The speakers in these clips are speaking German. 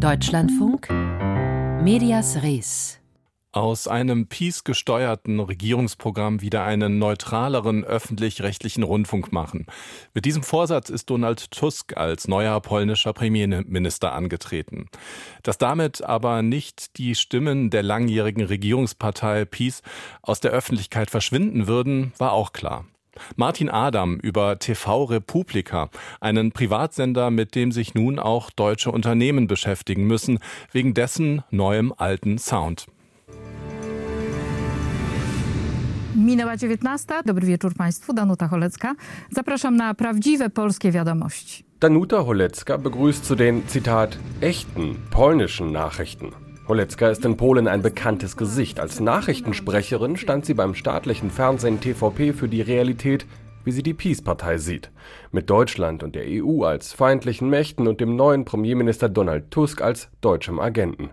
Deutschlandfunk Medias Res aus einem Peace-gesteuerten Regierungsprogramm wieder einen neutraleren öffentlich-rechtlichen Rundfunk machen. Mit diesem Vorsatz ist Donald Tusk als neuer polnischer Premierminister angetreten. Dass damit aber nicht die Stimmen der langjährigen Regierungspartei Peace aus der Öffentlichkeit verschwinden würden, war auch klar. Martin Adam über TV Republika, einen Privatsender, mit dem sich nun auch deutsche Unternehmen beschäftigen müssen, wegen dessen neuem alten Sound. Minęła 19. Dobry wieczór Państwu. Danuta Cholecka. Zapraszam na prawdziwe polskie wiadomości. Danuta Holecka begrüßt zu den, Zitat, echten polnischen Nachrichten. Holecka ist in Polen ein bekanntes Gesicht. Als Nachrichtensprecherin stand sie beim staatlichen Fernsehen TVP für die Realität, wie sie die Peace-Partei sieht. Mit Deutschland und der EU als feindlichen Mächten und dem neuen Premierminister Donald Tusk als deutschem Agenten.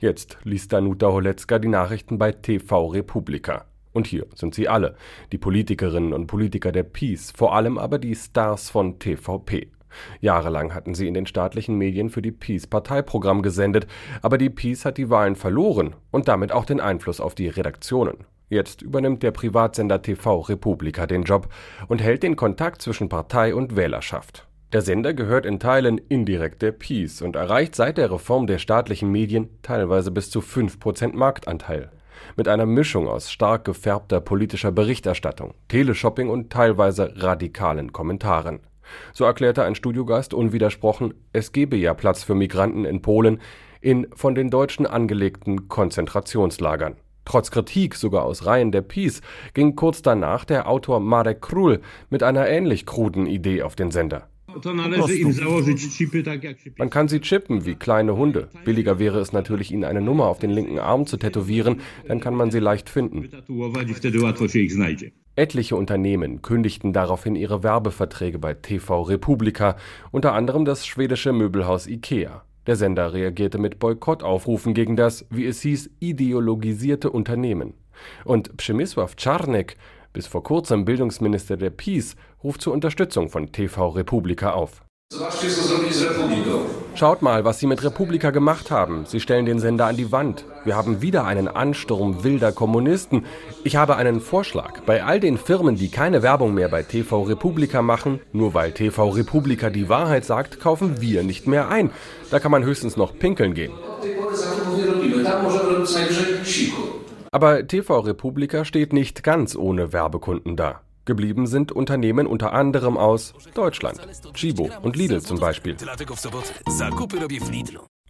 Jetzt liest Danuta Holecka die Nachrichten bei TV Republika. Und hier sind sie alle, die Politikerinnen und Politiker der Peace, vor allem aber die Stars von TVP. Jahrelang hatten sie in den staatlichen Medien für die Peace Parteiprogramm gesendet, aber die Peace hat die Wahlen verloren und damit auch den Einfluss auf die Redaktionen. Jetzt übernimmt der Privatsender TV Republika den Job und hält den Kontakt zwischen Partei und Wählerschaft. Der Sender gehört in Teilen indirekt der Peace und erreicht seit der Reform der staatlichen Medien teilweise bis zu 5% Marktanteil. Mit einer Mischung aus stark gefärbter politischer Berichterstattung, Teleshopping und teilweise radikalen Kommentaren. So erklärte ein Studiogast unwidersprochen, es gebe ja Platz für Migranten in Polen in von den Deutschen angelegten Konzentrationslagern. Trotz Kritik sogar aus Reihen der Peace ging kurz danach der Autor Marek Król mit einer ähnlich kruden Idee auf den Sender. Man kann sie chippen wie kleine Hunde. Billiger wäre es natürlich, ihnen eine Nummer auf den linken Arm zu tätowieren, dann kann man sie leicht finden. Etliche Unternehmen kündigten daraufhin ihre Werbeverträge bei TV Republika, unter anderem das schwedische Möbelhaus IKEA. Der Sender reagierte mit Boykottaufrufen gegen das, wie es hieß, ideologisierte Unternehmen. Und Przemysław Czarnek, bis vor kurzem Bildungsminister der Peace, ruft zur Unterstützung von TV Republika auf. Schaut mal, was Sie mit Republika gemacht haben. Sie stellen den Sender an die Wand. Wir haben wieder einen Ansturm wilder Kommunisten. Ich habe einen Vorschlag. Bei all den Firmen, die keine Werbung mehr bei TV Republika machen, nur weil TV Republika die Wahrheit sagt, kaufen wir nicht mehr ein. Da kann man höchstens noch pinkeln gehen. Aber TV Republika steht nicht ganz ohne Werbekunden da. Geblieben sind Unternehmen unter anderem aus Deutschland, Chibo und Lidl zum Beispiel.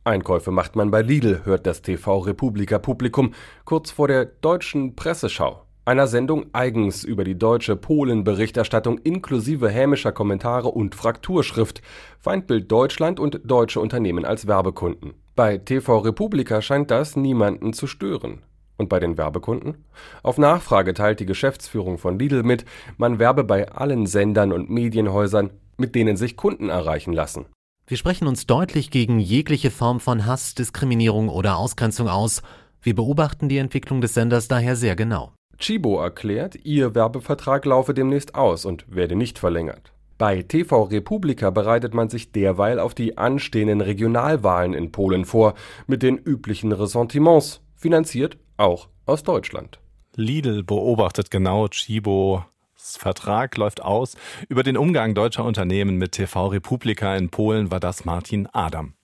Einkäufe macht man bei Lidl, hört das TV Republika Publikum kurz vor der deutschen Presseschau, einer Sendung eigens über die deutsche Polen-Berichterstattung inklusive hämischer Kommentare und Frakturschrift, Feindbild Deutschland und deutsche Unternehmen als Werbekunden. Bei TV Republika scheint das niemanden zu stören. Und bei den Werbekunden? Auf Nachfrage teilt die Geschäftsführung von Lidl mit, man werbe bei allen Sendern und Medienhäusern, mit denen sich Kunden erreichen lassen. Wir sprechen uns deutlich gegen jegliche Form von Hass, Diskriminierung oder Ausgrenzung aus. Wir beobachten die Entwicklung des Senders daher sehr genau. Chibo erklärt, ihr Werbevertrag laufe demnächst aus und werde nicht verlängert. Bei TV Republika bereitet man sich derweil auf die anstehenden Regionalwahlen in Polen vor, mit den üblichen Ressentiments, finanziert auch aus Deutschland. Lidl beobachtet genau Chibo. Vertrag läuft aus. Über den Umgang deutscher Unternehmen mit TV Republika in Polen war das Martin Adam.